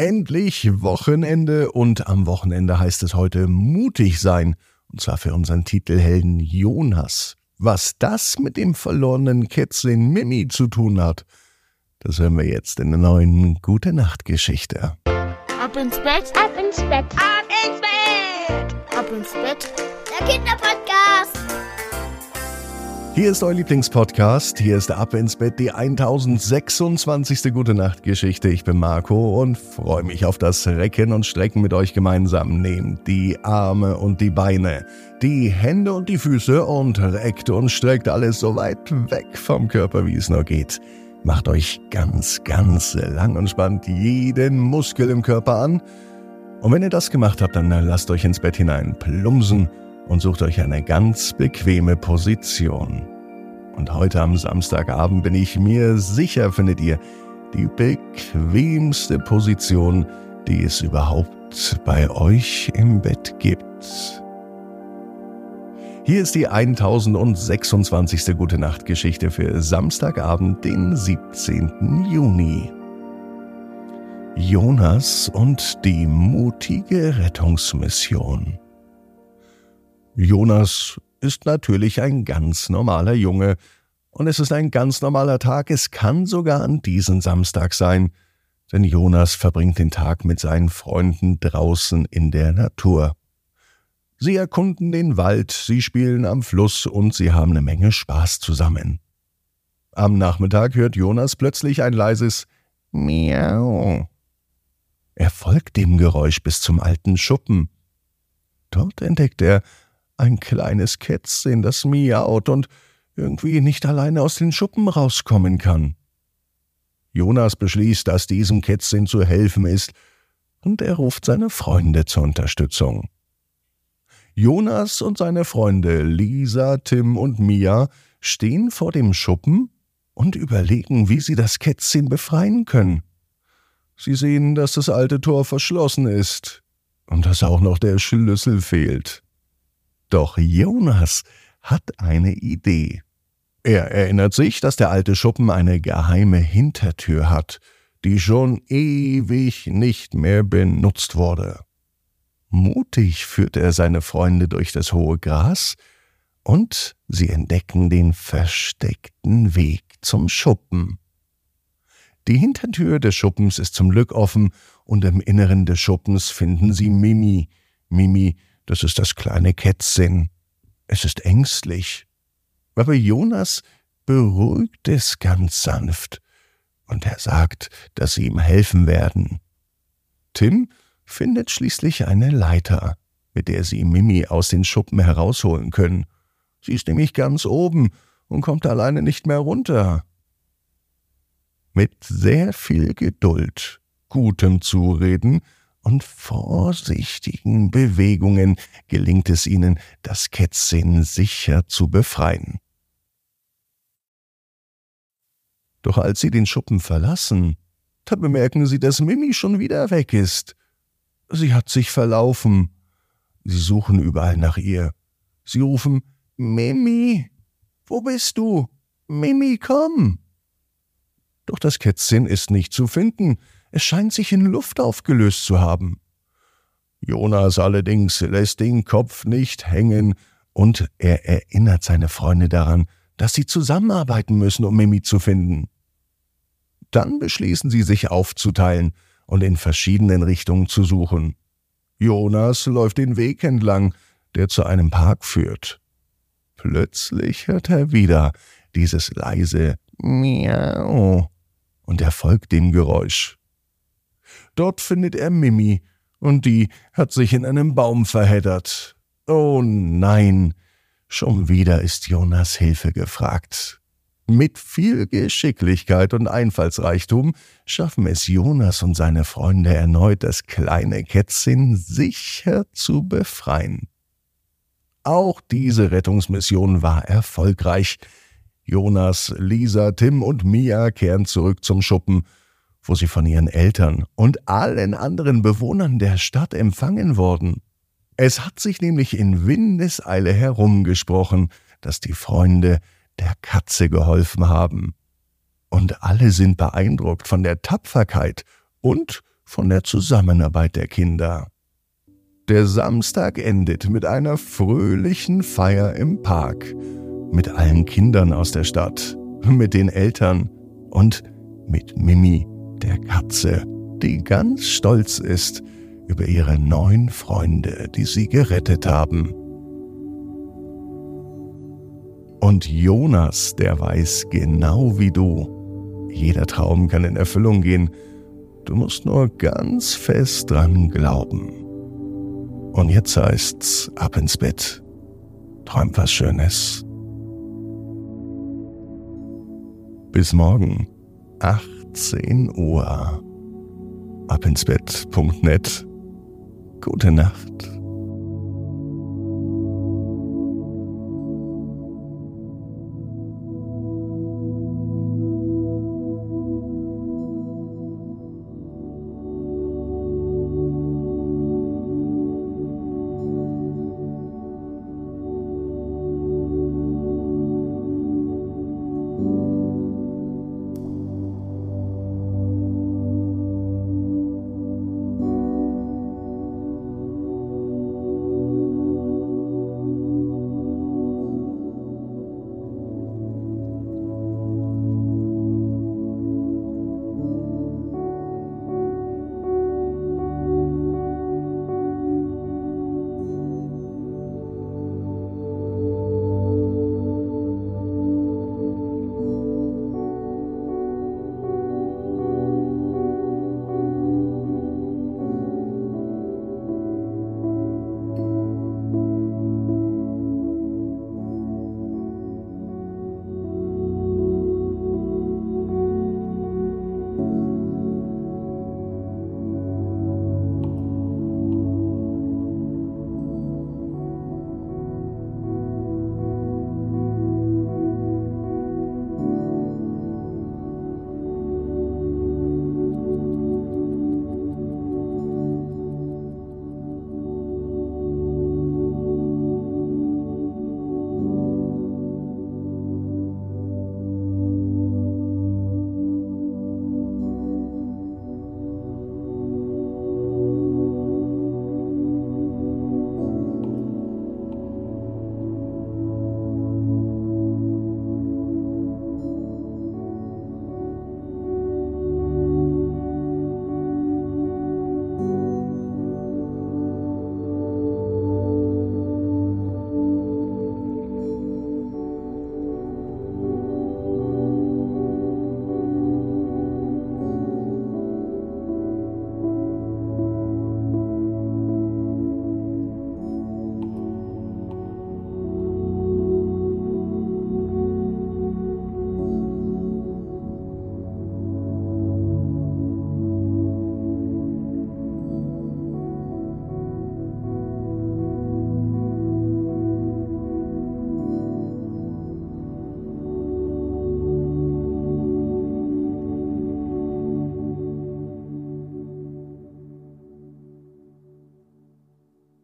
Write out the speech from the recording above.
Endlich Wochenende und am Wochenende heißt es heute mutig sein. Und zwar für unseren Titelhelden Jonas. Was das mit dem verlorenen Kätzchen Mimi zu tun hat, das hören wir jetzt in der neuen Gute Nacht Geschichte. Ab ins Bett, ab ins Bett, ab ins Bett, ab ins Bett. Der Kinderpodcast. Hier ist euer Lieblingspodcast. Hier ist Ab ins Bett, die 1026. Gute Nacht Geschichte. Ich bin Marco und freue mich auf das Recken und Strecken mit euch gemeinsam. Nehmt die Arme und die Beine, die Hände und die Füße und reckt und streckt alles so weit weg vom Körper, wie es nur geht. Macht euch ganz, ganz lang und spannt jeden Muskel im Körper an. Und wenn ihr das gemacht habt, dann lasst euch ins Bett hinein plumsen und sucht euch eine ganz bequeme Position. Und heute am Samstagabend bin ich mir sicher, findet ihr die bequemste Position, die es überhaupt bei euch im Bett gibt. Hier ist die 1026. Gute Nacht Geschichte für Samstagabend, den 17. Juni. Jonas und die mutige Rettungsmission. Jonas ist natürlich ein ganz normaler Junge, und es ist ein ganz normaler Tag, es kann sogar an diesem Samstag sein, denn Jonas verbringt den Tag mit seinen Freunden draußen in der Natur. Sie erkunden den Wald, sie spielen am Fluss und sie haben eine Menge Spaß zusammen. Am Nachmittag hört Jonas plötzlich ein leises Miau. Er folgt dem Geräusch bis zum alten Schuppen. Dort entdeckt er ein kleines Kätzchen, das miaut und irgendwie nicht alleine aus den Schuppen rauskommen kann. Jonas beschließt, dass diesem Kätzchen zu helfen ist, und er ruft seine Freunde zur Unterstützung. Jonas und seine Freunde Lisa, Tim und Mia stehen vor dem Schuppen und überlegen, wie sie das Kätzchen befreien können. Sie sehen, dass das alte Tor verschlossen ist und dass auch noch der Schlüssel fehlt. Doch Jonas hat eine Idee. Er erinnert sich, dass der alte Schuppen eine geheime Hintertür hat, die schon ewig nicht mehr benutzt wurde. Mutig führt er seine Freunde durch das hohe Gras, und sie entdecken den versteckten Weg zum Schuppen. Die Hintertür des Schuppens ist zum Glück offen, und im Inneren des Schuppens finden sie Mimi. Mimi das ist das kleine Kätzchen. Es ist ängstlich. Aber Jonas beruhigt es ganz sanft, und er sagt, dass sie ihm helfen werden. Tim findet schließlich eine Leiter, mit der sie Mimi aus den Schuppen herausholen können. Sie ist nämlich ganz oben und kommt alleine nicht mehr runter. Mit sehr viel Geduld, gutem Zureden und vorsichtigen Bewegungen gelingt es ihnen, das Kätzchen sicher zu befreien. Doch als sie den Schuppen verlassen, da bemerken sie, dass Mimi schon wieder weg ist. Sie hat sich verlaufen. Sie suchen überall nach ihr. Sie rufen Mimi, wo bist du? Mimi, komm. Doch das Kätzchen ist nicht zu finden. Es scheint sich in Luft aufgelöst zu haben. Jonas allerdings lässt den Kopf nicht hängen und er erinnert seine Freunde daran, dass sie zusammenarbeiten müssen, um Mimi zu finden. Dann beschließen sie sich aufzuteilen und in verschiedenen Richtungen zu suchen. Jonas läuft den Weg entlang, der zu einem Park führt. Plötzlich hört er wieder dieses leise Miau und er folgt dem Geräusch. Dort findet er Mimi, und die hat sich in einem Baum verheddert. Oh nein, schon wieder ist Jonas Hilfe gefragt. Mit viel Geschicklichkeit und Einfallsreichtum schaffen es Jonas und seine Freunde erneut, das kleine Kätzchen sicher zu befreien. Auch diese Rettungsmission war erfolgreich. Jonas, Lisa, Tim und Mia kehren zurück zum Schuppen wo sie von ihren Eltern und allen anderen Bewohnern der Stadt empfangen wurden. Es hat sich nämlich in Windeseile herumgesprochen, dass die Freunde der Katze geholfen haben. Und alle sind beeindruckt von der Tapferkeit und von der Zusammenarbeit der Kinder. Der Samstag endet mit einer fröhlichen Feier im Park, mit allen Kindern aus der Stadt, mit den Eltern und mit Mimi, der Katze, die ganz stolz ist über ihre neun Freunde, die sie gerettet haben. Und Jonas, der weiß genau wie du, jeder Traum kann in Erfüllung gehen, du musst nur ganz fest dran glauben. Und jetzt heißt's ab ins Bett, träum was Schönes. Bis morgen, 18 Uhr. Abinsbett.net. Gute Nacht.